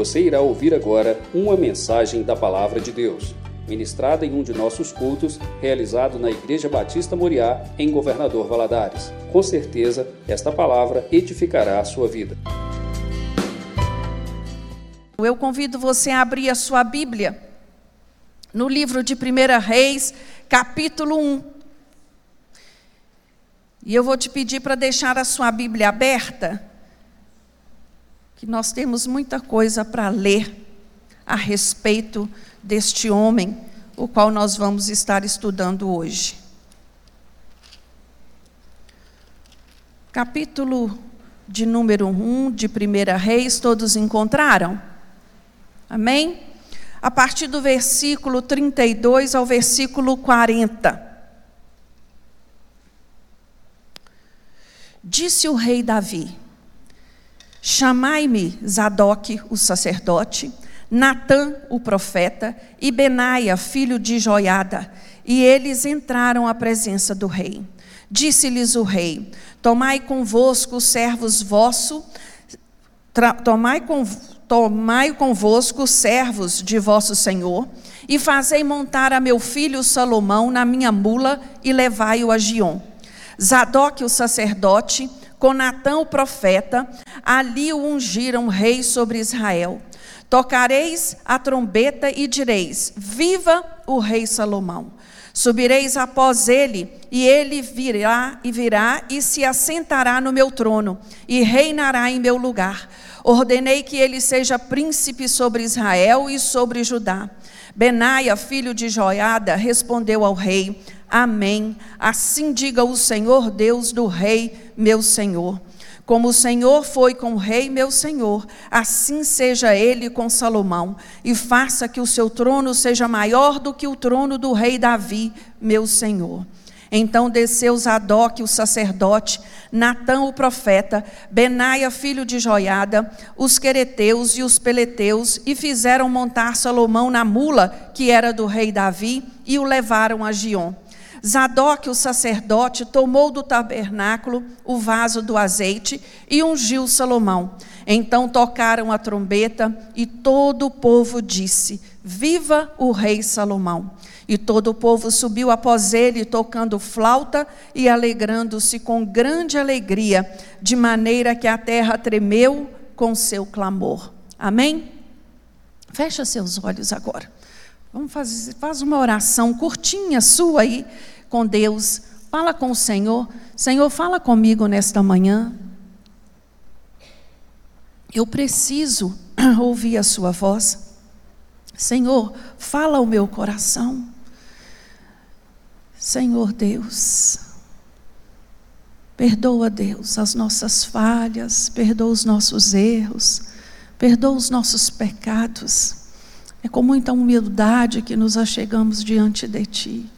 Você irá ouvir agora uma mensagem da Palavra de Deus, ministrada em um de nossos cultos, realizado na Igreja Batista Moriá, em Governador Valadares. Com certeza, esta palavra edificará a sua vida. Eu convido você a abrir a sua Bíblia no livro de 1 Reis, capítulo 1. E eu vou te pedir para deixar a sua Bíblia aberta, que nós temos muita coisa para ler a respeito deste homem, o qual nós vamos estar estudando hoje. Capítulo de número 1 de 1 Reis, todos encontraram? Amém? A partir do versículo 32 ao versículo 40. Disse o rei Davi: Chamai-me Zadok, o sacerdote, Natã, o profeta, e Benaia, filho de Joiada. E eles entraram à presença do rei. Disse-lhes o rei: Tomai convosco os servos vosso, tomai convosco Tomai convosco servos de vosso senhor, e fazei montar a meu filho Salomão na minha mula, e levai-o a Gion. Zadok, o sacerdote, com Natã, o profeta, ali o ungiram rei sobre Israel. Tocareis a trombeta e direis: Viva o rei Salomão. Subireis após ele, e ele virá e virá e se assentará no meu trono, e reinará em meu lugar Ordenei que ele seja príncipe sobre Israel e sobre Judá. Benaia, filho de Joiada, respondeu ao rei: Amém. Assim diga o Senhor Deus do rei, meu senhor. Como o Senhor foi com o rei, meu senhor, assim seja ele com Salomão, e faça que o seu trono seja maior do que o trono do rei Davi, meu senhor. Então desceu Zadok, o sacerdote, Natã, o profeta, Benaia, filho de Joiada, os quereteus e os peleteus, e fizeram montar Salomão na mula, que era do rei Davi, e o levaram a Gion. Zadok, o sacerdote, tomou do tabernáculo o vaso do azeite e ungiu Salomão. Então tocaram a trombeta e todo o povo disse: Viva o rei Salomão! E todo o povo subiu após ele, tocando flauta e alegrando-se com grande alegria, de maneira que a terra tremeu com seu clamor. Amém? Fecha seus olhos agora. Vamos fazer faz uma oração curtinha sua aí com Deus. Fala com o Senhor. Senhor, fala comigo nesta manhã. Eu preciso ouvir a sua voz. Senhor, fala ao meu coração. Senhor Deus, perdoa, Deus, as nossas falhas, perdoa os nossos erros, perdoa os nossos pecados. É com muita humildade que nos achegamos diante de Ti,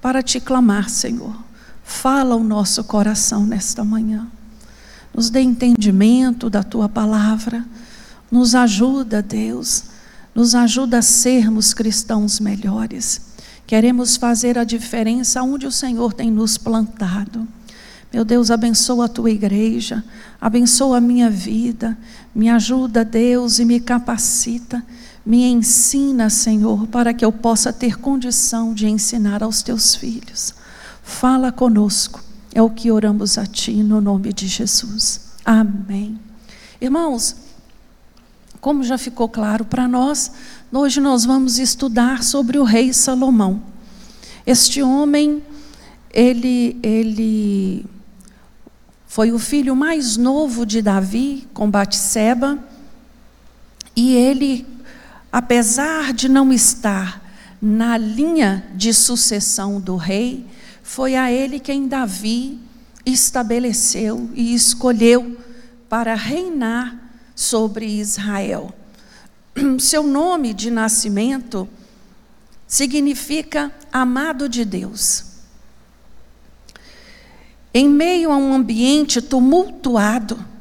para te clamar, Senhor. Fala o nosso coração nesta manhã. Nos dê entendimento da Tua palavra. Nos ajuda, Deus. Nos ajuda a sermos cristãos melhores. Queremos fazer a diferença onde o Senhor tem nos plantado. Meu Deus, abençoa a tua igreja, abençoa a minha vida, me ajuda, Deus, e me capacita, me ensina, Senhor, para que eu possa ter condição de ensinar aos teus filhos. Fala conosco, é o que oramos a Ti, no nome de Jesus. Amém. Irmãos, como já ficou claro para nós, hoje nós vamos estudar sobre o rei Salomão. Este homem, ele, ele foi o filho mais novo de Davi, com Batseba, e ele, apesar de não estar na linha de sucessão do rei, foi a ele quem Davi estabeleceu e escolheu para reinar sobre Israel. Seu nome de nascimento significa amado de Deus. Em meio a um ambiente tumultuado,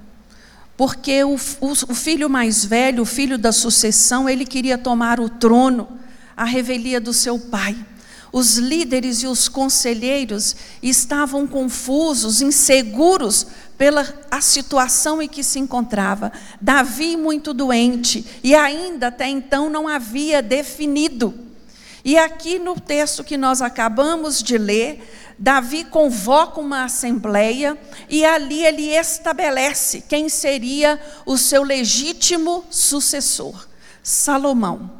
porque o, o, o, filho mais velho, o filho da sucessão, ele queria tomar o trono, a revelia do seu pai. Os líderes e os conselheiros estavam confusos, inseguros pela a situação em que se encontrava. Davi muito doente e ainda até então não havia definido. E aqui no texto que nós acabamos de ler, Davi convoca uma assembleia e ali ele estabelece quem seria o seu legítimo sucessor, Salomão.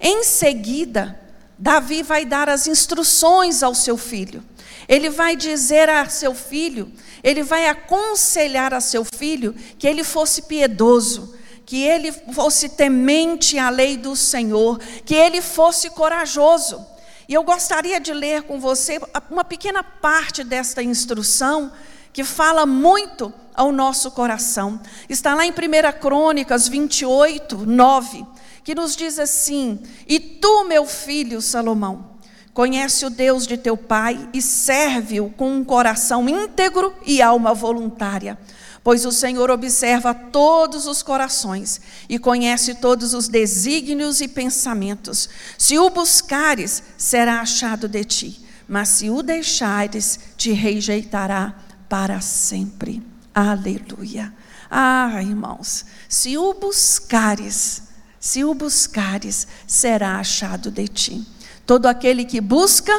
Em seguida, Davi vai dar as instruções ao seu filho. Ele vai dizer a seu filho, ele vai aconselhar a seu filho que ele fosse piedoso, que ele fosse temente à lei do Senhor, que ele fosse corajoso. E eu gostaria de ler com você uma pequena parte desta instrução que fala muito ao nosso coração. Está lá em 1 Crônicas 28, 9, que nos diz assim: E tu, meu filho Salomão, conhece o Deus de teu pai e serve-o com um coração íntegro e alma voluntária Pois o Senhor observa todos os corações e conhece todos os desígnios e pensamentos. Se o buscares, será achado de ti, mas se o deixares, te rejeitará para sempre. Aleluia. Ah, irmãos, se o buscares, se o buscares, será achado de ti. Todo aquele que busca,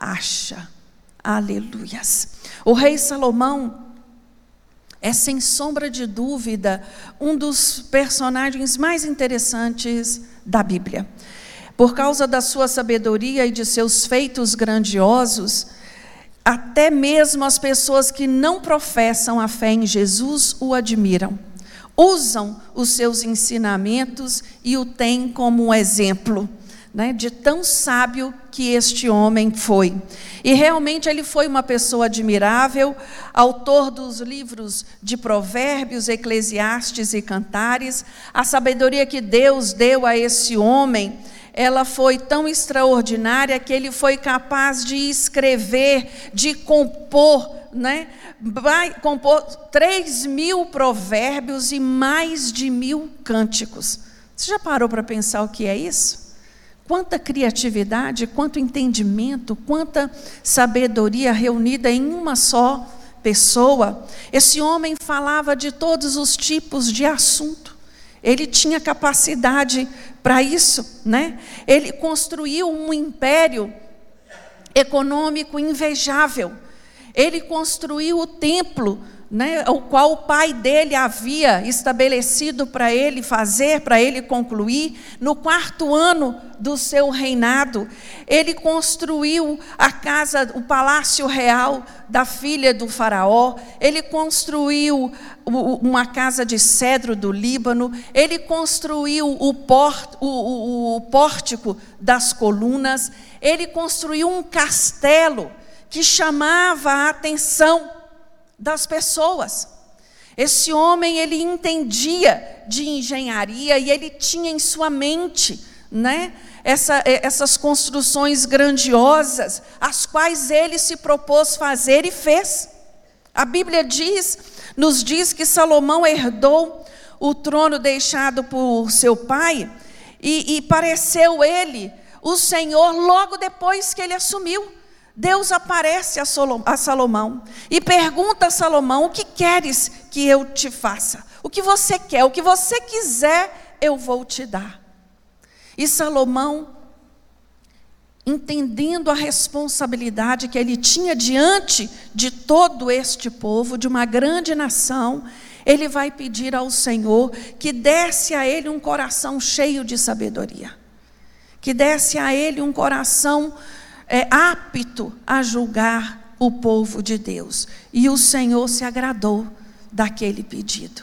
acha. Aleluias. O rei Salomão é sem sombra de dúvida um dos personagens mais interessantes da Bíblia. Por causa da sua sabedoria e de seus feitos grandiosos, até mesmo as pessoas que não professam a fé em Jesus o admiram. Usam os seus ensinamentos e o têm como um exemplo né, de tão sábio que este homem foi. E realmente ele foi uma pessoa admirável, autor dos livros de Provérbios, Eclesiastes e Cantares. A sabedoria que Deus deu a esse homem, ela foi tão extraordinária que ele foi capaz de escrever, de compor, né? Vai compor 3 mil provérbios e mais de mil cânticos. Você já parou para pensar o que é isso? Quanta criatividade, quanto entendimento, quanta sabedoria reunida em uma só pessoa. Esse homem falava de todos os tipos de assunto. Ele tinha capacidade para isso, né? Ele construiu um império econômico invejável. Ele construiu o templo né, o qual o pai dele havia estabelecido para ele fazer, para ele concluir, no quarto ano do seu reinado, ele construiu a casa, o palácio real da filha do faraó, ele construiu uma casa de cedro do Líbano, ele construiu o, port, o, o, o pórtico das colunas, ele construiu um castelo que chamava a atenção das pessoas. Esse homem, ele entendia de engenharia e ele tinha em sua mente, né, essa, essas construções grandiosas, as quais ele se propôs fazer e fez. A Bíblia diz, nos diz que Salomão herdou o trono deixado por seu pai e, e pareceu ele o Senhor logo depois que ele assumiu. Deus aparece a Salomão e pergunta a Salomão: O que queres que eu te faça? O que você quer? O que você quiser, eu vou te dar. E Salomão, entendendo a responsabilidade que ele tinha diante de todo este povo, de uma grande nação, ele vai pedir ao Senhor que desse a ele um coração cheio de sabedoria, que desse a ele um coração é, apto a julgar o povo de Deus. E o Senhor se agradou daquele pedido.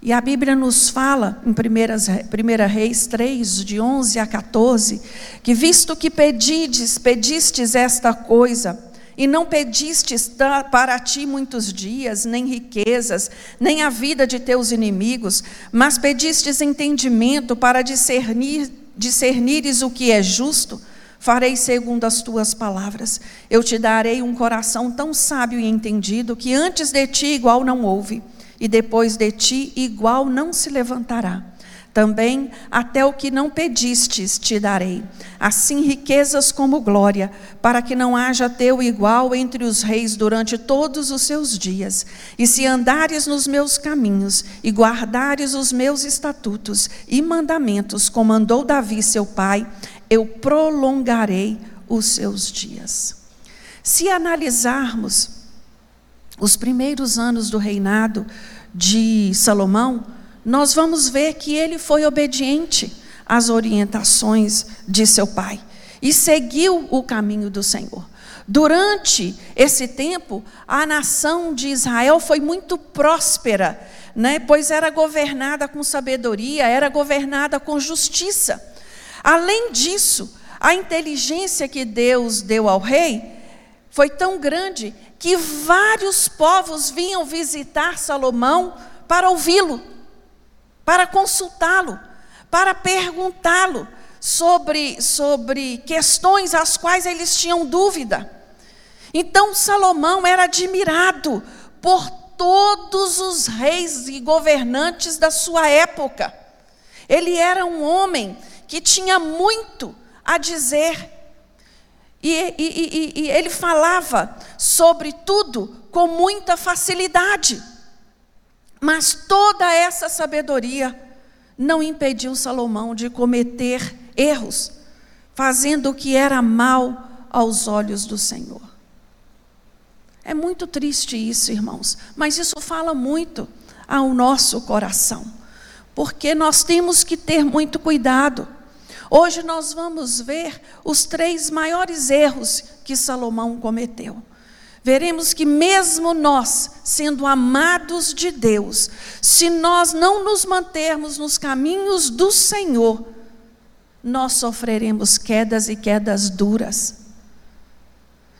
E a Bíblia nos fala, em 1 Reis 3, de 11 a 14, que visto que pedides, pedistes esta coisa, e não pedistes para ti muitos dias, nem riquezas, nem a vida de teus inimigos, mas pedistes entendimento para discernir, discernires o que é justo, Farei segundo as tuas palavras. Eu te darei um coração tão sábio e entendido que antes de ti igual não houve, e depois de ti igual não se levantará. Também até o que não pedistes te darei, assim riquezas como glória, para que não haja teu igual entre os reis durante todos os seus dias. E se andares nos meus caminhos e guardares os meus estatutos e mandamentos, como mandou Davi seu pai, eu prolongarei os seus dias. Se analisarmos os primeiros anos do reinado de Salomão, nós vamos ver que ele foi obediente às orientações de seu pai e seguiu o caminho do Senhor. Durante esse tempo, a nação de Israel foi muito próspera, né? pois era governada com sabedoria, era governada com justiça. Além disso, a inteligência que Deus deu ao rei foi tão grande que vários povos vinham visitar Salomão para ouvi-lo para consultá-lo, para perguntá-lo sobre, sobre questões às quais eles tinham dúvida. Então Salomão era admirado por todos os reis e governantes da sua época. Ele era um homem que tinha muito a dizer. E, e, e, e ele falava sobre tudo com muita facilidade. Mas toda essa sabedoria não impediu Salomão de cometer erros, fazendo o que era mal aos olhos do Senhor. É muito triste isso, irmãos, mas isso fala muito ao nosso coração, porque nós temos que ter muito cuidado. Hoje nós vamos ver os três maiores erros que Salomão cometeu veremos que, mesmo nós, sendo amados de Deus, se nós não nos mantermos nos caminhos do Senhor, nós sofreremos quedas e quedas duras.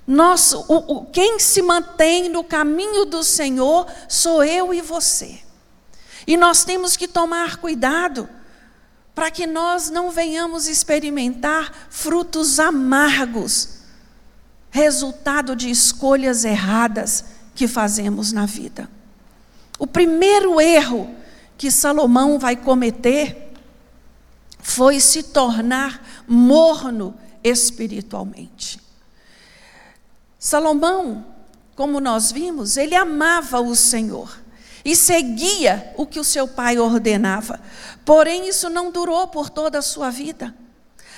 Nós, o, o, quem se mantém no caminho do Senhor sou eu e você. E nós temos que tomar cuidado para que nós não venhamos experimentar frutos amargos resultado de escolhas erradas que fazemos na vida. O primeiro erro que Salomão vai cometer foi se tornar morno espiritualmente. Salomão, como nós vimos, ele amava o Senhor e seguia o que o seu pai ordenava. Porém, isso não durou por toda a sua vida.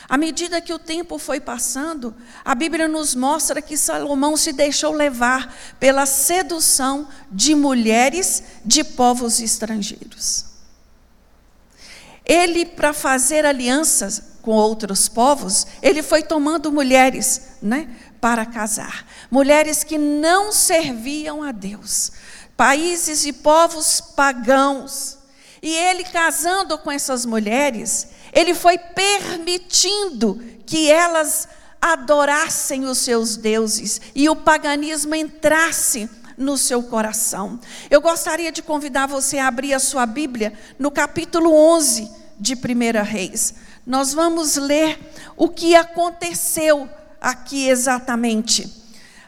À medida que o tempo foi passando, a Bíblia nos mostra que Salomão se deixou levar pela sedução de mulheres de povos estrangeiros. Ele, para fazer alianças com outros povos, ele foi tomando mulheres né, para casar. Mulheres que não serviam a Deus. Países e povos pagãos. E ele casando com essas mulheres, ele foi permitindo que elas adorassem os seus deuses e o paganismo entrasse no seu coração. Eu gostaria de convidar você a abrir a sua Bíblia no capítulo 11 de 1 Reis. Nós vamos ler o que aconteceu aqui exatamente.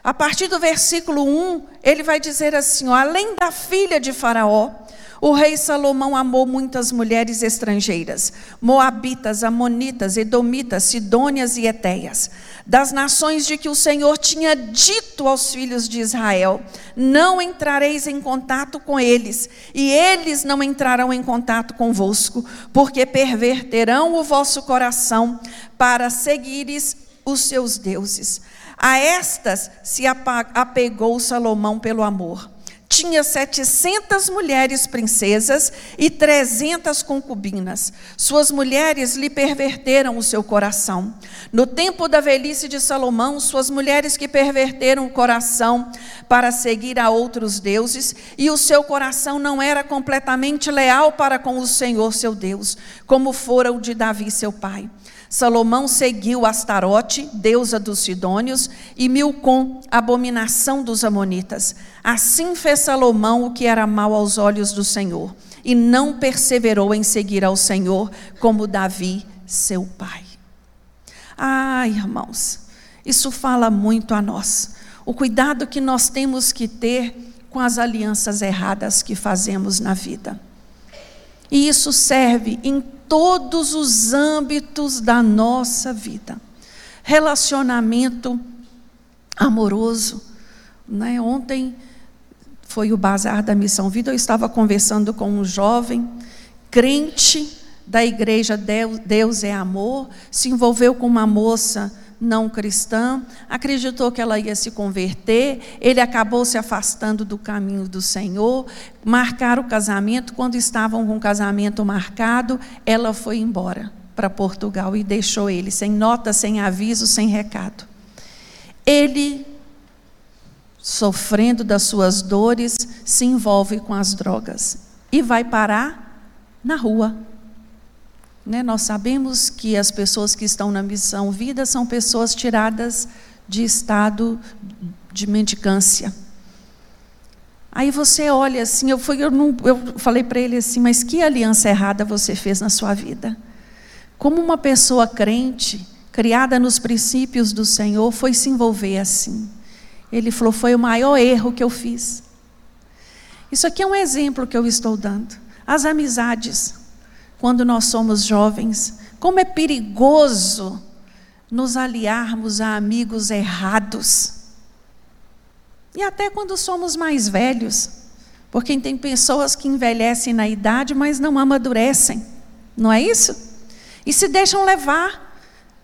A partir do versículo 1, ele vai dizer assim: ó, além da filha de Faraó, o rei Salomão amou muitas mulheres estrangeiras, moabitas, amonitas, edomitas, sidônias e etéias, das nações de que o Senhor tinha dito aos filhos de Israel: Não entrareis em contato com eles, e eles não entrarão em contato convosco, porque perverterão o vosso coração para seguires os seus deuses. A estas se apegou Salomão pelo amor tinha 700 mulheres princesas e 300 concubinas. Suas mulheres lhe perverteram o seu coração. No tempo da velhice de Salomão, suas mulheres que perverteram o coração para seguir a outros deuses, e o seu coração não era completamente leal para com o Senhor seu Deus, como fora o de Davi seu pai. Salomão seguiu Astarote, deusa dos Sidônios, e Milcom, abominação dos Amonitas. Assim fez Salomão o que era mal aos olhos do Senhor, e não perseverou em seguir ao Senhor como Davi, seu pai. Ah, irmãos, isso fala muito a nós. O cuidado que nós temos que ter com as alianças erradas que fazemos na vida. E isso serve em todos os âmbitos da nossa vida. Relacionamento amoroso. Né? Ontem foi o bazar da Missão Vida, eu estava conversando com um jovem, crente da igreja Deus, Deus é Amor, se envolveu com uma moça não cristã, acreditou que ela ia se converter, ele acabou se afastando do caminho do Senhor, marcaram o casamento, quando estavam com o casamento marcado, ela foi embora para Portugal e deixou ele, sem nota, sem aviso, sem recado. Ele, sofrendo das suas dores, se envolve com as drogas e vai parar na rua. Né? Nós sabemos que as pessoas que estão na missão vida são pessoas tiradas de estado de mendicância. Aí você olha assim, eu, fui, eu, não, eu falei para ele assim, mas que aliança errada você fez na sua vida? Como uma pessoa crente, criada nos princípios do Senhor, foi se envolver assim? Ele falou: foi o maior erro que eu fiz. Isso aqui é um exemplo que eu estou dando. As amizades quando nós somos jovens. Como é perigoso nos aliarmos a amigos errados. E até quando somos mais velhos. Porque tem pessoas que envelhecem na idade, mas não amadurecem. Não é isso? E se deixam levar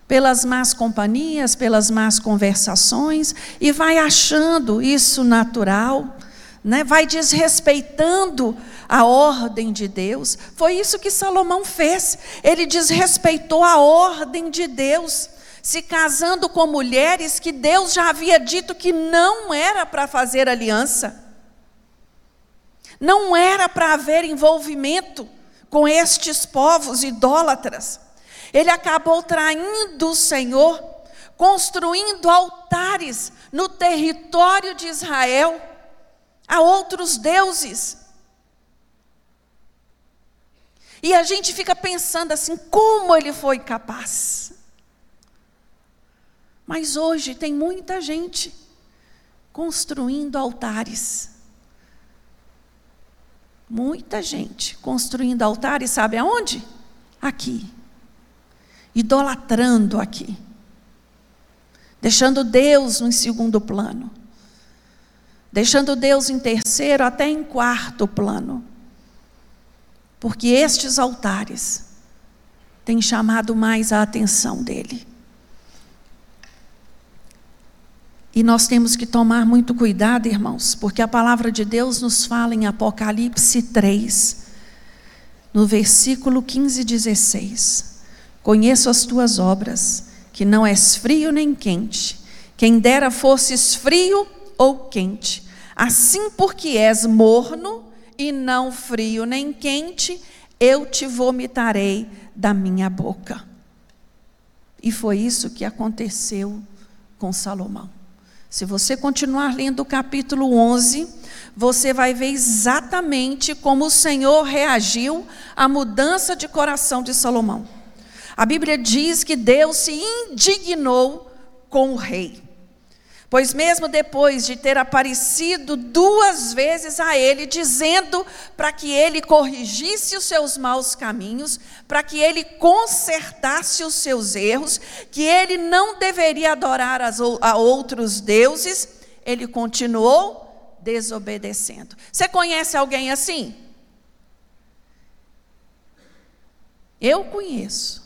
pelas más companhias, pelas más conversações, e vai achando isso natural, né? vai desrespeitando a ordem de Deus. Foi isso que Salomão fez. Ele desrespeitou a ordem de Deus, se casando com mulheres que Deus já havia dito que não era para fazer aliança. Não era para haver envolvimento com estes povos idólatras. Ele acabou traindo o Senhor, construindo altares no território de Israel a outros deuses. E a gente fica pensando assim: como ele foi capaz? Mas hoje tem muita gente construindo altares. Muita gente construindo altares, sabe aonde? Aqui. Idolatrando aqui. Deixando Deus em segundo plano. Deixando Deus em terceiro, até em quarto plano porque estes altares têm chamado mais a atenção dele. E nós temos que tomar muito cuidado, irmãos, porque a palavra de Deus nos fala em Apocalipse 3, no versículo 15 e 16: Conheço as tuas obras, que não és frio nem quente. Quem dera fosses frio ou quente. Assim, porque és morno e não frio nem quente, eu te vomitarei da minha boca. E foi isso que aconteceu com Salomão. Se você continuar lendo o capítulo 11, você vai ver exatamente como o Senhor reagiu à mudança de coração de Salomão. A Bíblia diz que Deus se indignou com o rei. Pois, mesmo depois de ter aparecido duas vezes a ele, dizendo para que ele corrigisse os seus maus caminhos, para que ele consertasse os seus erros, que ele não deveria adorar a outros deuses, ele continuou desobedecendo. Você conhece alguém assim? Eu conheço.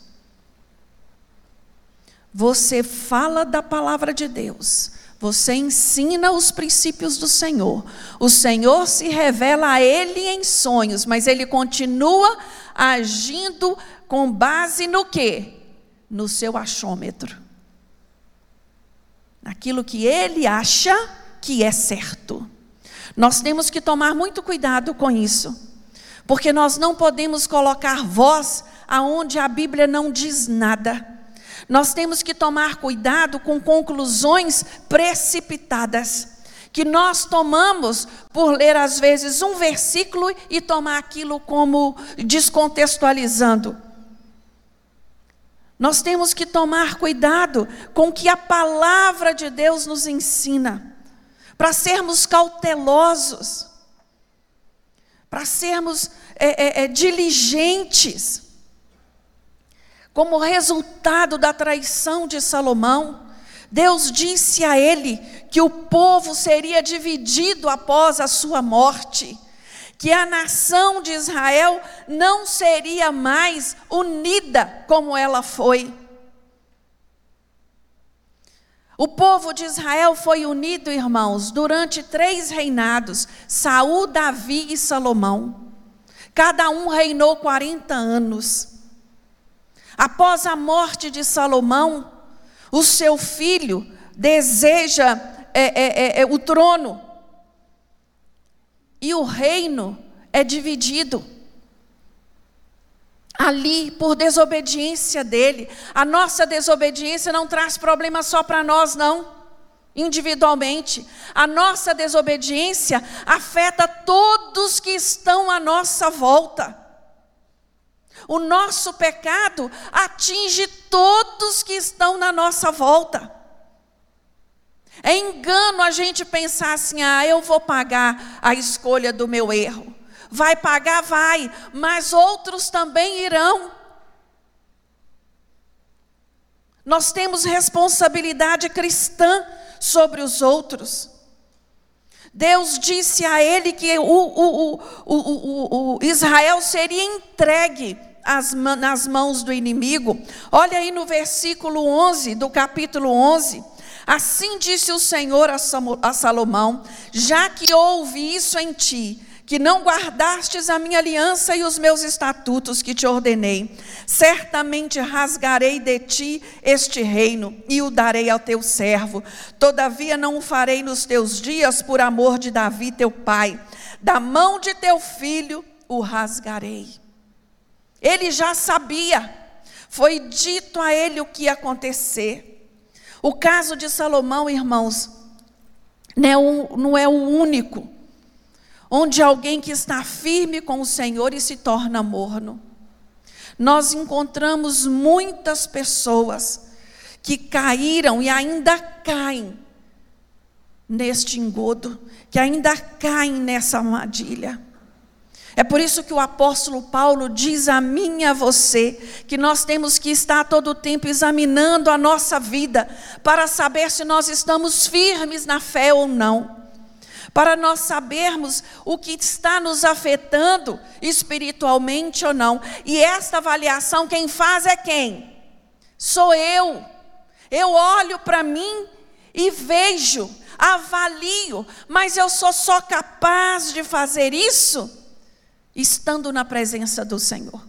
Você fala da palavra de Deus você ensina os princípios do Senhor. O Senhor se revela a ele em sonhos, mas ele continua agindo com base no quê? No seu achômetro. Naquilo que ele acha que é certo. Nós temos que tomar muito cuidado com isso. Porque nós não podemos colocar voz aonde a Bíblia não diz nada. Nós temos que tomar cuidado com conclusões precipitadas, que nós tomamos por ler às vezes um versículo e tomar aquilo como descontextualizando. Nós temos que tomar cuidado com o que a palavra de Deus nos ensina, para sermos cautelosos, para sermos é, é, é, diligentes. Como resultado da traição de Salomão, Deus disse a ele que o povo seria dividido após a sua morte, que a nação de Israel não seria mais unida como ela foi. O povo de Israel foi unido, irmãos, durante três reinados: Saul, Davi e Salomão. Cada um reinou 40 anos. Após a morte de Salomão, o seu filho deseja é, é, é, é, o trono. E o reino é dividido. Ali, por desobediência dele. A nossa desobediência não traz problema só para nós, não. Individualmente. A nossa desobediência afeta todos que estão à nossa volta. O nosso pecado atinge todos que estão na nossa volta. É engano a gente pensar assim: ah, eu vou pagar a escolha do meu erro. Vai pagar, vai, mas outros também irão. Nós temos responsabilidade cristã sobre os outros. Deus disse a ele que o, o, o, o Israel seria entregue as, nas mãos do inimigo. Olha aí no versículo 11 do capítulo 11. Assim disse o Senhor a Salomão: Já que houve isso em ti, que não guardastes a minha aliança e os meus estatutos que te ordenei, certamente rasgarei de ti este reino e o darei ao teu servo. Todavia não o farei nos teus dias por amor de Davi teu pai. Da mão de teu filho o rasgarei. Ele já sabia, foi dito a ele o que ia acontecer. O caso de Salomão, irmãos, não é, não é o único, onde alguém que está firme com o Senhor e se torna morno. Nós encontramos muitas pessoas que caíram e ainda caem neste engodo, que ainda caem nessa armadilha. É por isso que o apóstolo Paulo diz a mim e a você que nós temos que estar todo o tempo examinando a nossa vida para saber se nós estamos firmes na fé ou não. Para nós sabermos o que está nos afetando espiritualmente ou não. E esta avaliação quem faz é quem? Sou eu. Eu olho para mim e vejo, avalio, mas eu sou só capaz de fazer isso estando na presença do Senhor.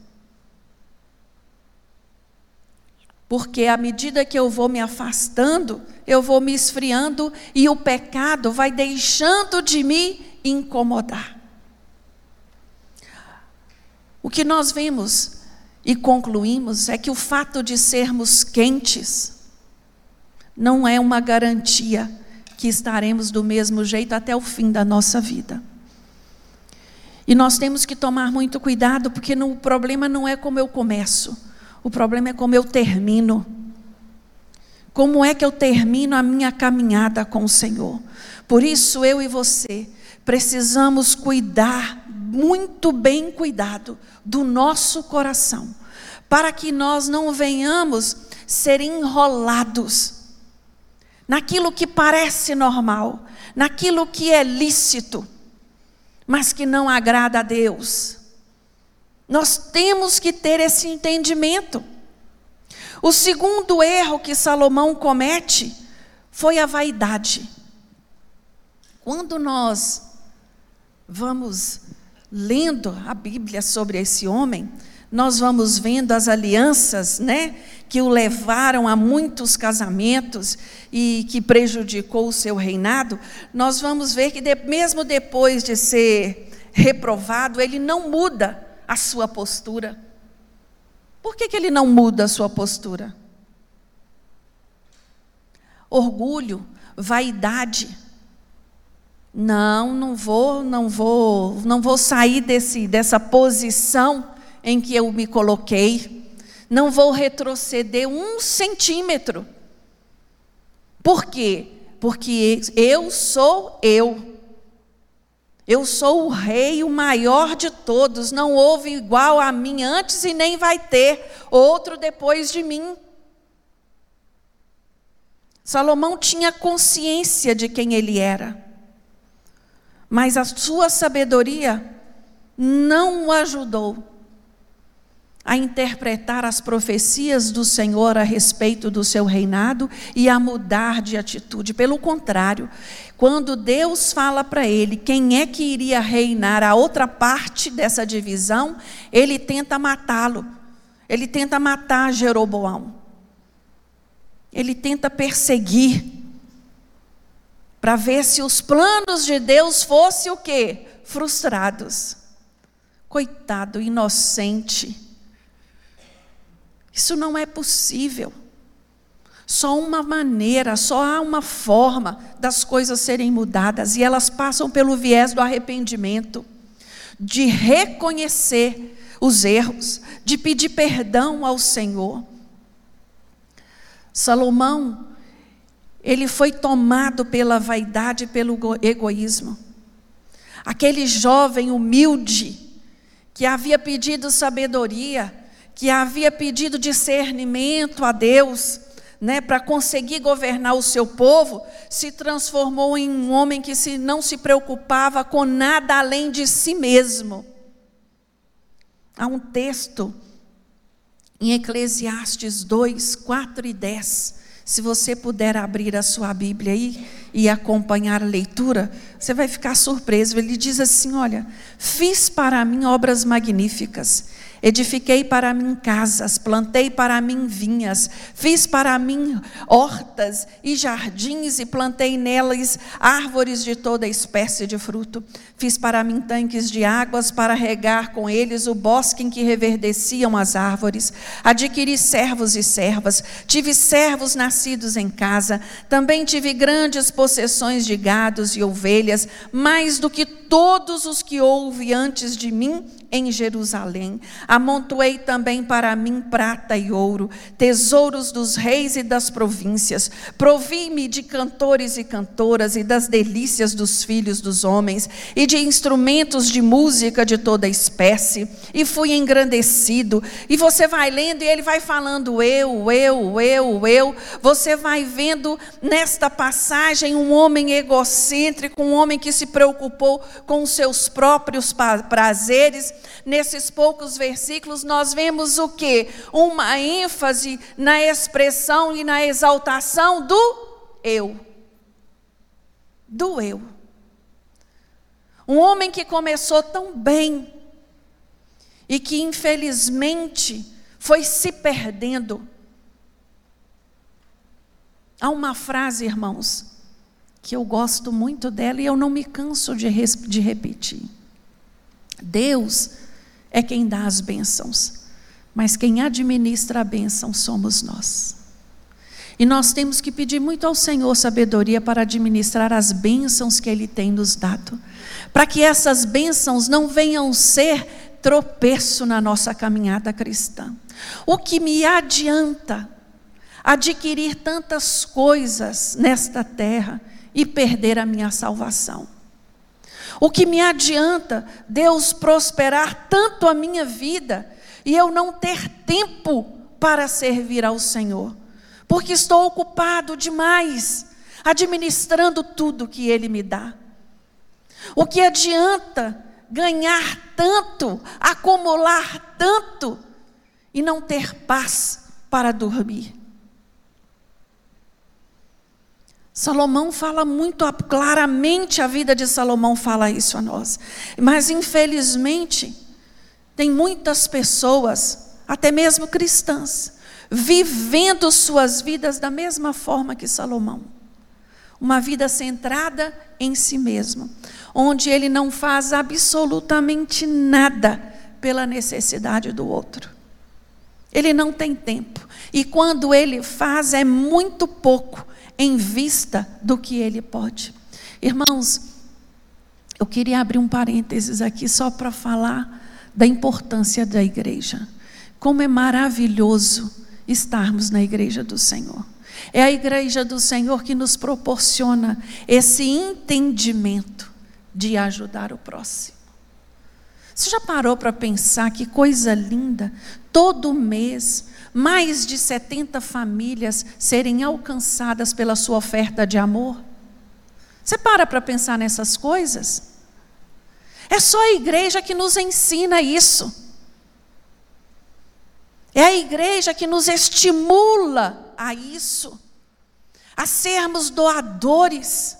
Porque à medida que eu vou me afastando, eu vou me esfriando e o pecado vai deixando de me incomodar. O que nós vemos e concluímos é que o fato de sermos quentes não é uma garantia que estaremos do mesmo jeito até o fim da nossa vida. E nós temos que tomar muito cuidado, porque no, o problema não é como eu começo, o problema é como eu termino. Como é que eu termino a minha caminhada com o Senhor? Por isso, eu e você precisamos cuidar, muito bem cuidado, do nosso coração, para que nós não venhamos ser enrolados naquilo que parece normal, naquilo que é lícito mas que não agrada a Deus. Nós temos que ter esse entendimento. O segundo erro que Salomão comete foi a vaidade. Quando nós vamos lendo a Bíblia sobre esse homem, nós vamos vendo as alianças, né, que o levaram a muitos casamentos e que prejudicou o seu reinado, nós vamos ver que de, mesmo depois de ser reprovado, ele não muda a sua postura. Por que, que ele não muda a sua postura? Orgulho, vaidade. Não, não vou, não vou, não vou sair desse, dessa posição em que eu me coloquei. Não vou retroceder um centímetro. Por quê? Porque eu sou eu. Eu sou o rei, o maior de todos, não houve igual a mim antes e nem vai ter outro depois de mim. Salomão tinha consciência de quem ele era, mas a sua sabedoria não o ajudou a interpretar as profecias do Senhor a respeito do seu reinado e a mudar de atitude. Pelo contrário, quando Deus fala para ele quem é que iria reinar a outra parte dessa divisão, ele tenta matá-lo. Ele tenta matar Jeroboão. Ele tenta perseguir para ver se os planos de Deus fossem o quê? Frustrados. Coitado, inocente isso não é possível. Só uma maneira, só há uma forma das coisas serem mudadas, e elas passam pelo viés do arrependimento, de reconhecer os erros, de pedir perdão ao Senhor. Salomão, ele foi tomado pela vaidade e pelo egoísmo. Aquele jovem humilde, que havia pedido sabedoria, que havia pedido discernimento a Deus, né, para conseguir governar o seu povo, se transformou em um homem que se, não se preocupava com nada além de si mesmo. Há um texto em Eclesiastes 2, 4 e 10. Se você puder abrir a sua Bíblia aí e acompanhar a leitura, você vai ficar surpreso. Ele diz assim: Olha, fiz para mim obras magníficas Edifiquei para mim casas, plantei para mim vinhas, fiz para mim hortas e jardins e plantei nelas árvores de toda espécie de fruto. Fiz para mim tanques de águas para regar com eles o bosque em que reverdeciam as árvores. Adquiri servos e servas, tive servos nascidos em casa, também tive grandes possessões de gados e ovelhas, mais do que todos os que houve antes de mim em Jerusalém. Amontoei também para mim prata e ouro, tesouros dos reis e das províncias. Provi-me de cantores e cantoras e das delícias dos filhos dos homens e de instrumentos de música de toda espécie. E fui engrandecido. E você vai lendo e ele vai falando eu, eu, eu, eu. Você vai vendo nesta passagem um homem egocêntrico, um homem que se preocupou com seus próprios prazeres nesses poucos versículos, nós vemos o que? Uma ênfase na expressão e na exaltação do eu. Do eu. Um homem que começou tão bem e que infelizmente foi se perdendo. Há uma frase, irmãos, que eu gosto muito dela e eu não me canso de, de repetir. Deus é quem dá as bênçãos, mas quem administra a bênção somos nós. E nós temos que pedir muito ao Senhor sabedoria para administrar as bênçãos que Ele tem nos dado, para que essas bênçãos não venham ser tropeço na nossa caminhada cristã. O que me adianta adquirir tantas coisas nesta terra e perder a minha salvação? O que me adianta Deus prosperar tanto a minha vida e eu não ter tempo para servir ao Senhor? Porque estou ocupado demais administrando tudo que Ele me dá. O que adianta ganhar tanto, acumular tanto e não ter paz para dormir? Salomão fala muito claramente, a vida de Salomão fala isso a nós. Mas, infelizmente, tem muitas pessoas, até mesmo cristãs, vivendo suas vidas da mesma forma que Salomão. Uma vida centrada em si mesmo, onde ele não faz absolutamente nada pela necessidade do outro. Ele não tem tempo. E quando ele faz, é muito pouco em vista do que ele pode. Irmãos, eu queria abrir um parênteses aqui só para falar da importância da igreja. Como é maravilhoso estarmos na igreja do Senhor. É a igreja do Senhor que nos proporciona esse entendimento de ajudar o próximo. Você já parou para pensar que coisa linda? Todo mês, mais de 70 famílias serem alcançadas pela sua oferta de amor? Você para para pensar nessas coisas? É só a igreja que nos ensina isso. É a igreja que nos estimula a isso, a sermos doadores,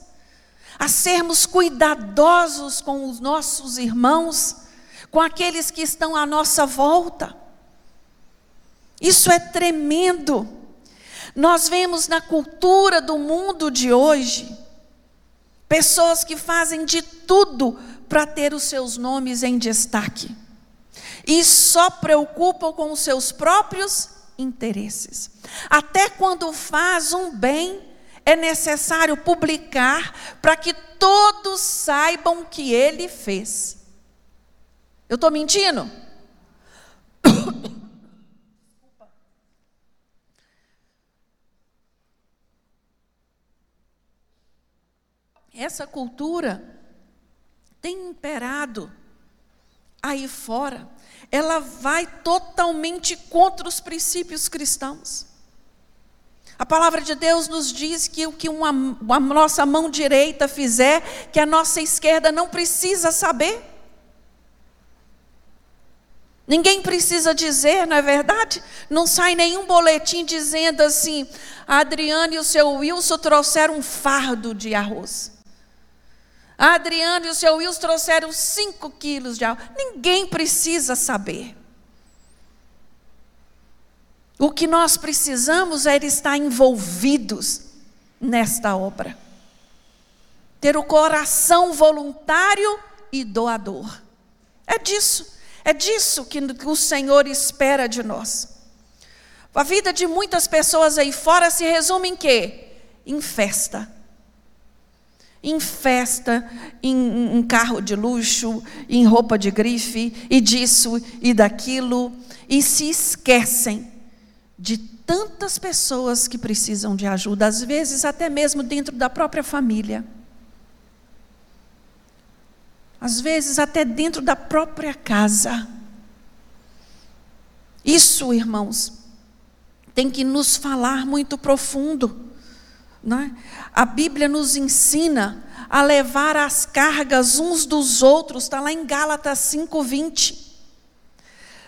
a sermos cuidadosos com os nossos irmãos, com aqueles que estão à nossa volta. Isso é tremendo. Nós vemos na cultura do mundo de hoje pessoas que fazem de tudo para ter os seus nomes em destaque e só preocupam com os seus próprios interesses. Até quando faz um bem, é necessário publicar para que todos saibam que ele fez. Eu estou mentindo? Essa cultura tem imperado aí fora ela vai totalmente contra os princípios cristãos. A palavra de Deus nos diz que o que uma, a nossa mão direita fizer, que a nossa esquerda não precisa saber. Ninguém precisa dizer, não é verdade? Não sai nenhum boletim dizendo assim: a Adriana e o seu Wilson trouxeram um fardo de arroz. A Adriana e o seu Wilson trouxeram 5 quilos de álcool. Ninguém precisa saber. O que nós precisamos é estar envolvidos nesta obra. Ter o coração voluntário e doador. É disso, é disso que o Senhor espera de nós. A vida de muitas pessoas aí fora se resume em quê? Em festa em festa, em, em, carro de luxo, em roupa de grife, e disso e daquilo, e se esquecem de tantas pessoas que precisam de ajuda, às vezes até mesmo dentro da própria família. Às vezes até dentro da própria casa. Isso, irmãos, tem que nos falar muito profundo. É? A Bíblia nos ensina a levar as cargas uns dos outros, está lá em Gálatas 5,20.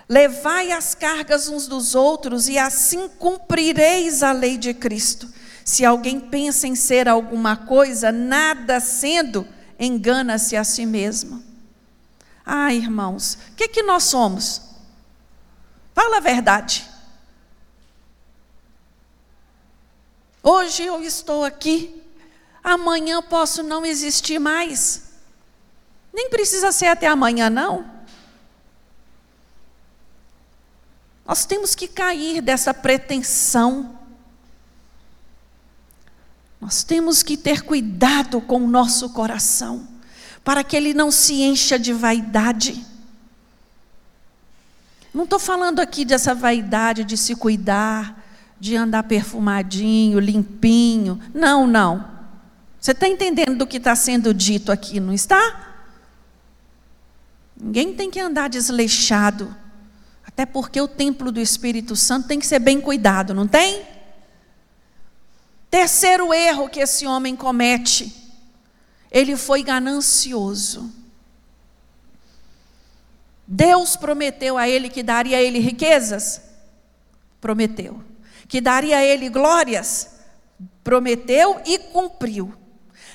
Levai as cargas uns dos outros, e assim cumprireis a lei de Cristo. Se alguém pensa em ser alguma coisa, nada sendo, engana-se a si mesmo. Ah, irmãos, o que, que nós somos? Fala a verdade. Hoje eu estou aqui, amanhã posso não existir mais. Nem precisa ser até amanhã, não. Nós temos que cair dessa pretensão. Nós temos que ter cuidado com o nosso coração, para que ele não se encha de vaidade. Não estou falando aqui dessa vaidade de se cuidar, de andar perfumadinho, limpinho. Não, não. Você está entendendo do que está sendo dito aqui, não está? Ninguém tem que andar desleixado. Até porque o templo do Espírito Santo tem que ser bem cuidado, não tem? Terceiro erro que esse homem comete. Ele foi ganancioso. Deus prometeu a ele que daria a ele riquezas? Prometeu que daria a ele glórias, prometeu e cumpriu.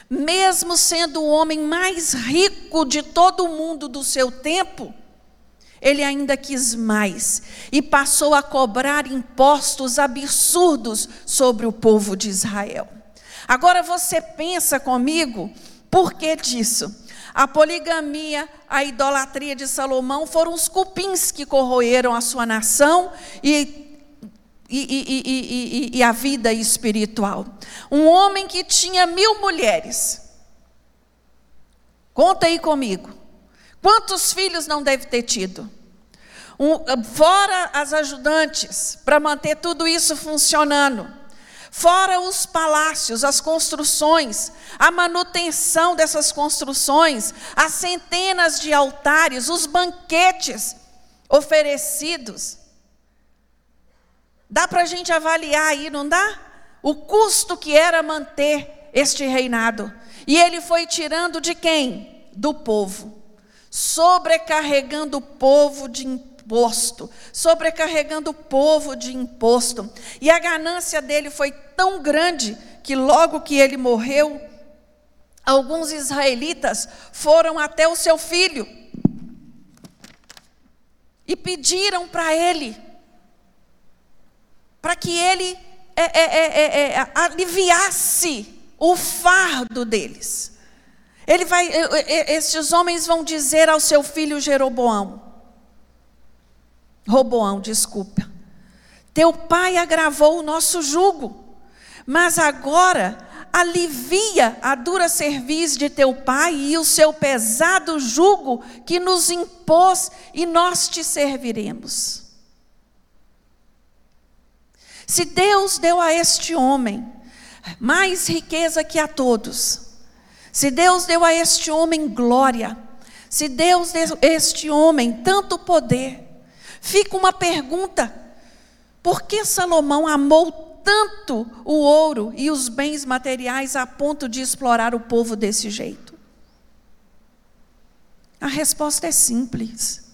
Mesmo sendo o homem mais rico de todo o mundo do seu tempo, ele ainda quis mais e passou a cobrar impostos absurdos sobre o povo de Israel. Agora você pensa comigo, por que disso? A poligamia, a idolatria de Salomão foram os cupins que corroeram a sua nação e e, e, e, a vida espiritual. Um homem que tinha mil mulheres. Conta aí comigo. Quantos filhos não deve ter tido? Um, fora as ajudantes, para manter tudo isso funcionando. Fora os palácios, as construções, a manutenção dessas construções, as centenas de altares, os banquetes oferecidos. Dá para a gente avaliar aí, não dá? O custo que era manter este reinado. E ele foi tirando de quem? Do povo. Sobrecarregando o povo de imposto, sobrecarregando o povo de imposto. E a ganância dele foi tão grande que logo que ele morreu, alguns israelitas foram até o seu filho e pediram para ele, para que ele é, é, é, é aliviasse o fardo deles. Ele vai, esses homens vão dizer ao seu filho Jeroboão: Roboão, desculpa. Teu pai agravou o nosso jugo, mas agora alivia a dura cerviz de teu pai e o seu pesado jugo que nos impôs, e nós te serviremos. Se Deus deu a este homem mais riqueza que a todos, se Deus deu a este homem glória, se Deus deu a este homem tanto poder, Fica uma pergunta: por que Salomão amou tanto o ouro e os bens materiais a ponto de explorar o povo desse jeito? A resposta é simples.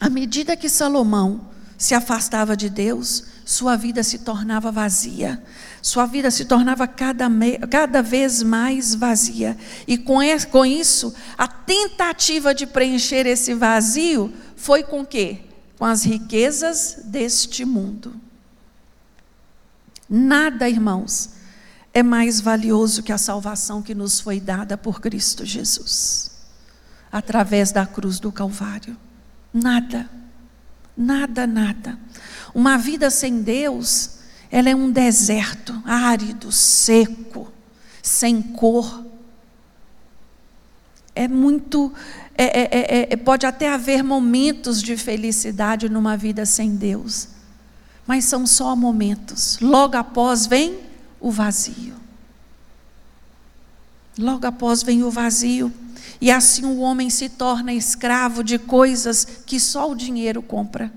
À medida que Salomão se afastava de Deus, sua vida se tornava vazia. Sua vida se tornava cada, cada vez mais vazia. E com, com isso, a tentativa de preencher esse vazio foi com quê? Com as riquezas deste mundo. Nada, irmãos, é mais valioso que a salvação que nos foi dada por Cristo Jesus, através da cruz do Calvário. Nada, nada, nada. Uma vida sem Deus, ela é um deserto, árido, seco, sem cor. É muito. É, é, é, é, pode até haver momentos de felicidade numa vida sem Deus, mas são só momentos. Logo após vem o vazio. Logo após vem o vazio. E assim o homem se torna escravo de coisas que só o dinheiro compra.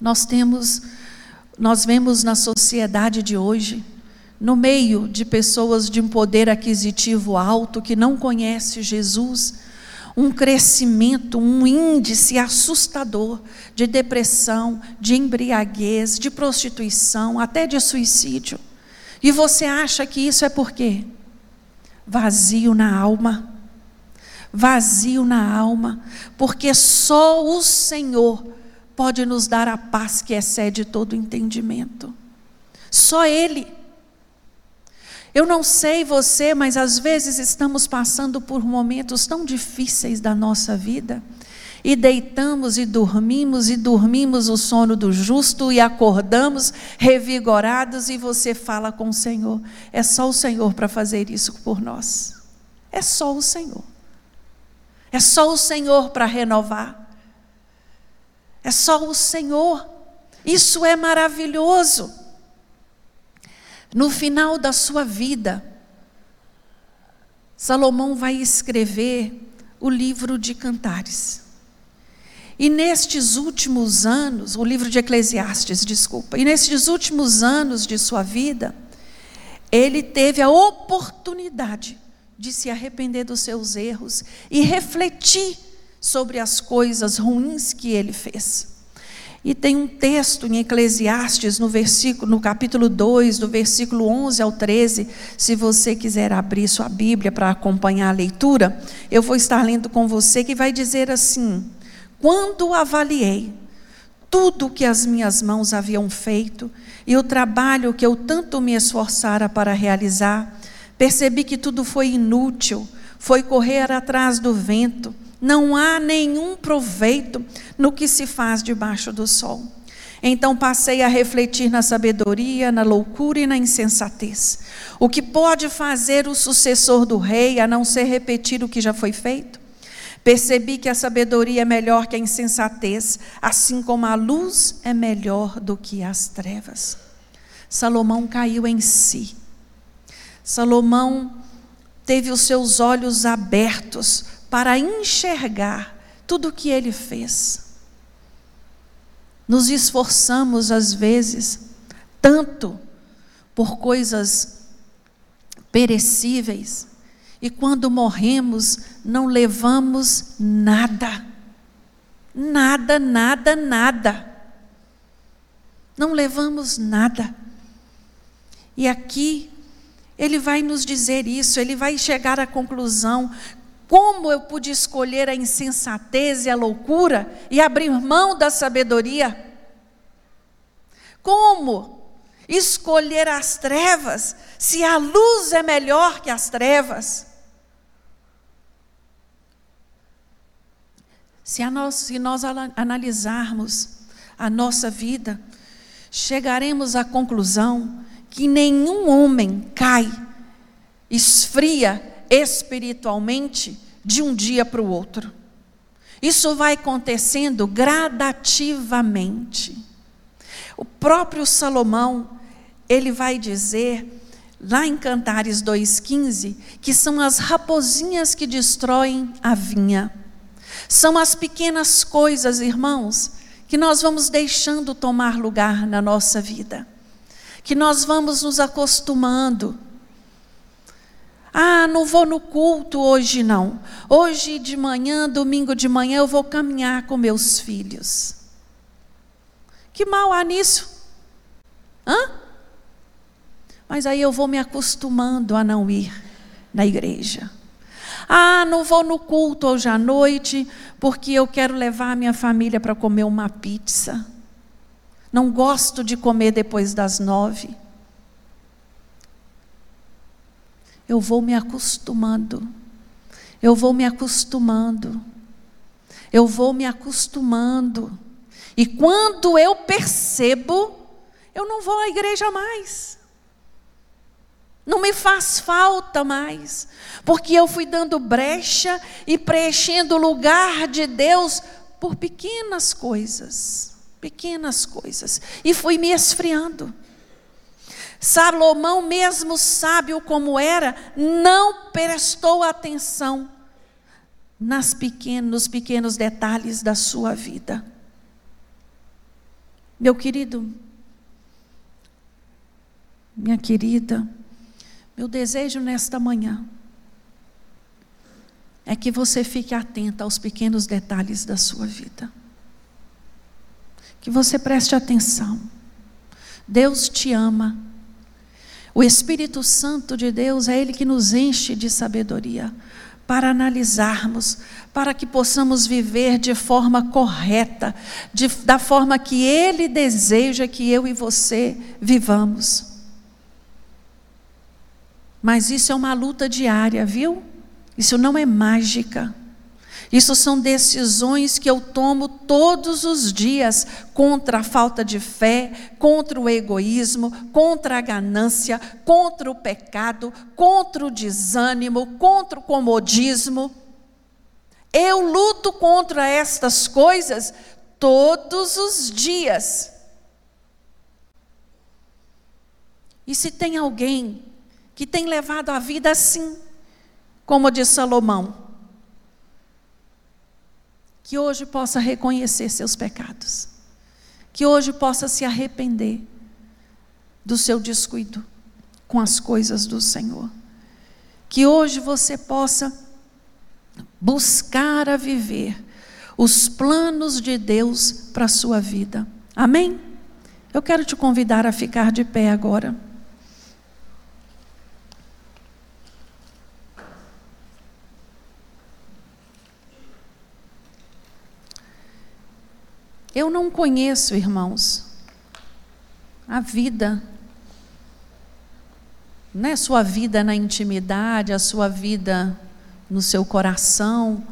Nós temos, nós vemos na sociedade de hoje, no meio de pessoas de um poder aquisitivo alto que não conhece Jesus, um crescimento, um índice assustador de depressão, de embriaguez, de prostituição, até de suicídio. E você acha que isso é por quê? Vazio na alma. Vazio na alma, porque só o Senhor pode nos dar a paz que excede todo entendimento. Só Ele. Eu não sei você, mas às vezes estamos passando por momentos tão difíceis da nossa vida. E deitamos e dormimos, e dormimos o sono do justo, e acordamos revigorados, e você fala com o Senhor. É só o Senhor para fazer isso por nós. É só o Senhor. É só o Senhor para renovar. É só o Senhor. Isso é maravilhoso. No final da sua vida, Salomão vai escrever o livro de Cantares. E nestes últimos anos, o livro de Eclesiastes, desculpa, e nestes últimos anos de sua vida, ele teve a oportunidade de se arrepender dos seus erros e refletir sobre as coisas ruins que ele fez. E tem um texto em Eclesiastes, no versículo, no capítulo 2, do versículo 11 ao 13, se você quiser abrir sua Bíblia para acompanhar a leitura, eu vou estar lendo com você que vai dizer assim: Quando avaliei tudo que as minhas mãos haviam feito e o trabalho que eu tanto me esforçara para realizar, percebi que tudo foi inútil, foi correr atrás do vento não há nenhum proveito no que se faz debaixo do sol. Então passei a refletir na sabedoria, na loucura e na insensatez. O que pode fazer o sucessor do rei a não ser repetir o que já foi feito? Percebi que a sabedoria é melhor que a insensatez, assim como a luz é melhor do que as trevas. Salomão caiu em si. Salomão teve os seus olhos abertos para enxergar tudo o que ele fez. Nos esforçamos, às vezes, tanto por coisas perecíveis, e quando morremos, não levamos nada. Nada, nada, nada. Não levamos nada. E aqui, ele vai nos dizer isso, ele vai chegar à conclusão: como eu pude escolher a insensatez e a loucura e abrir mão da sabedoria? Como escolher as trevas se a luz é melhor que as trevas? Se, nós, se nós analisarmos a nossa vida, chegaremos à conclusão que nenhum homem cai, esfria espiritualmente de um dia para o outro. Isso vai acontecendo gradativamente. O próprio Salomão, ele vai dizer, lá em Cantares 2,15, que são as raposinhas que destroem a vinha. São as pequenas coisas, irmãos, que nós vamos deixando tomar lugar na nossa vida, que nós vamos nos acostumando. Ah, não vou no culto hoje não. Hoje de manhã, domingo de manhã, eu vou caminhar com meus filhos. Que mal há nisso? Hã? Mas aí eu vou me acostumando a não ir na igreja. Ah, não vou no culto hoje à noite, porque eu quero levar a minha família para comer uma pizza. Não gosto de comer depois das nove. Eu vou me acostumando. Eu vou me acostumando. Eu vou me acostumando. E quando eu percebo, eu não vou à igreja mais. Não me faz falta mais, porque eu fui dando brecha e preenchendo o lugar de Deus por pequenas coisas, pequenas coisas, e fui me esfriando. Salomão, mesmo sábio como era, não prestou atenção nas pequenos, nos pequenos detalhes da sua vida. Meu querido, minha querida, meu desejo nesta manhã é que você fique atenta aos pequenos detalhes da sua vida. Que você preste atenção. Deus te ama. O Espírito Santo de Deus é Ele que nos enche de sabedoria para analisarmos, para que possamos viver de forma correta, de, da forma que Ele deseja que eu e você vivamos. Mas isso é uma luta diária, viu? Isso não é mágica. Isso são decisões que eu tomo todos os dias contra a falta de fé, contra o egoísmo, contra a ganância, contra o pecado, contra o desânimo, contra o comodismo. Eu luto contra estas coisas todos os dias. E se tem alguém que tem levado a vida assim, como diz Salomão. Que hoje possa reconhecer seus pecados, que hoje possa se arrepender do seu descuido com as coisas do Senhor. Que hoje você possa buscar a viver os planos de Deus para a sua vida. Amém? Eu quero te convidar a ficar de pé agora. Eu não conheço, irmãos, a vida, não é sua vida na intimidade, a sua vida no seu coração.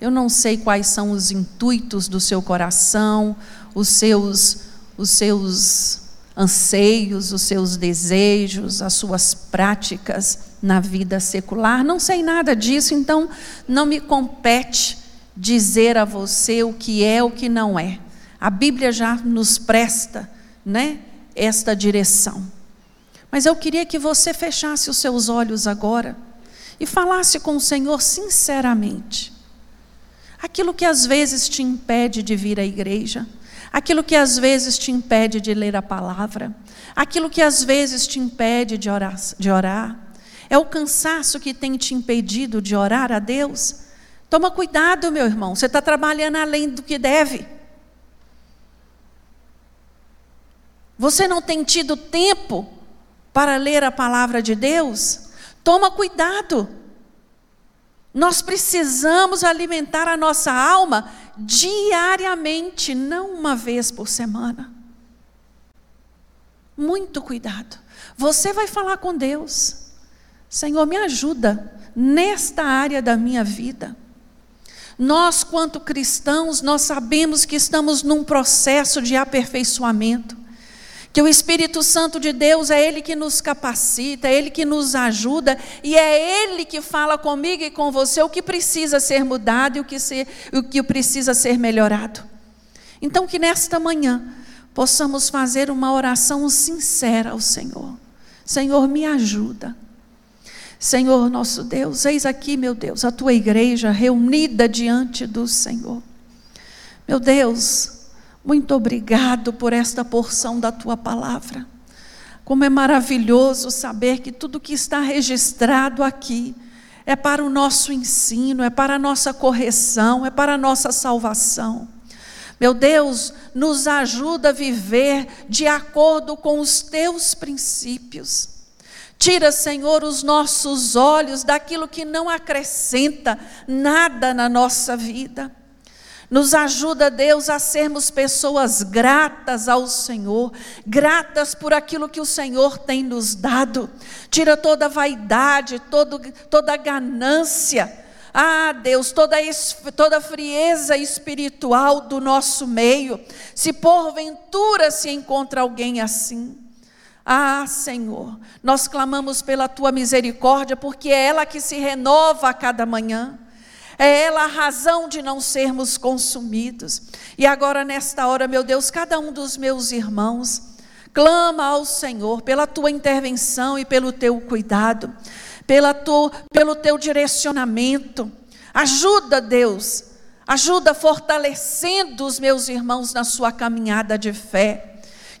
Eu não sei quais são os intuitos do seu coração, os seus, os seus anseios, os seus desejos, as suas práticas na vida secular. Não sei nada disso, então não me compete dizer a você o que é o que não é. A Bíblia já nos presta, né, esta direção. Mas eu queria que você fechasse os seus olhos agora e falasse com o Senhor sinceramente. Aquilo que às vezes te impede de vir à igreja, aquilo que às vezes te impede de ler a palavra, aquilo que às vezes te impede de orar, de orar é o cansaço que tem te impedido de orar a Deus. Toma cuidado, meu irmão, você está trabalhando além do que deve. Você não tem tido tempo para ler a palavra de Deus? Toma cuidado. Nós precisamos alimentar a nossa alma diariamente, não uma vez por semana. Muito cuidado. Você vai falar com Deus. Senhor, me ajuda nesta área da minha vida. Nós, quanto cristãos, nós sabemos que estamos num processo de aperfeiçoamento que o Espírito Santo de Deus é Ele que nos capacita, é Ele que nos ajuda, e é Ele que fala comigo e com você o que precisa ser mudado e o que, ser, o que precisa ser melhorado. Então, que nesta manhã possamos fazer uma oração sincera ao Senhor. Senhor, me ajuda. Senhor nosso Deus, eis aqui, meu Deus, a tua igreja reunida diante do Senhor. Meu Deus, muito obrigado por esta porção da tua palavra. Como é maravilhoso saber que tudo que está registrado aqui é para o nosso ensino, é para a nossa correção, é para a nossa salvação. Meu Deus, nos ajuda a viver de acordo com os teus princípios. Tira, Senhor, os nossos olhos daquilo que não acrescenta nada na nossa vida. Nos ajuda, Deus, a sermos pessoas gratas ao Senhor, gratas por aquilo que o Senhor tem nos dado. Tira toda a vaidade, todo, toda ganância. Ah, Deus, toda, toda frieza espiritual do nosso meio. Se porventura se encontra alguém assim. Ah, Senhor, nós clamamos pela tua misericórdia, porque é ela que se renova a cada manhã. É ela a razão de não sermos consumidos. E agora, nesta hora, meu Deus, cada um dos meus irmãos clama ao Senhor pela tua intervenção e pelo teu cuidado, pela tu, pelo teu direcionamento. Ajuda, Deus, ajuda fortalecendo os meus irmãos na sua caminhada de fé.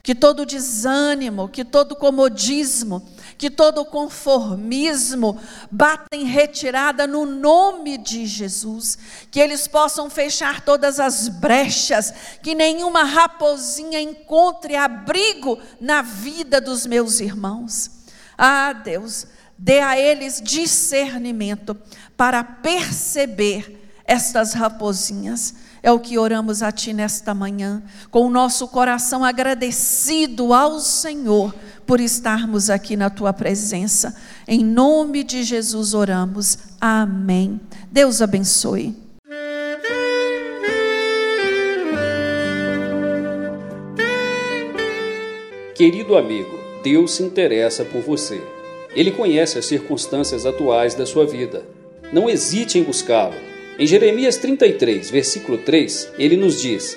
Que todo desânimo, que todo comodismo, que todo conformismo bata em retirada no nome de Jesus, que eles possam fechar todas as brechas, que nenhuma raposinha encontre abrigo na vida dos meus irmãos. Ah, Deus, dê a eles discernimento para perceber estas raposinhas é o que oramos a Ti nesta manhã, com o nosso coração agradecido ao Senhor por estarmos aqui na Tua presença. Em nome de Jesus oramos. Amém. Deus abençoe. Querido amigo, Deus se interessa por você. Ele conhece as circunstâncias atuais da sua vida. Não hesite em buscá-lo em Jeremias 33, versículo 3, ele nos diz: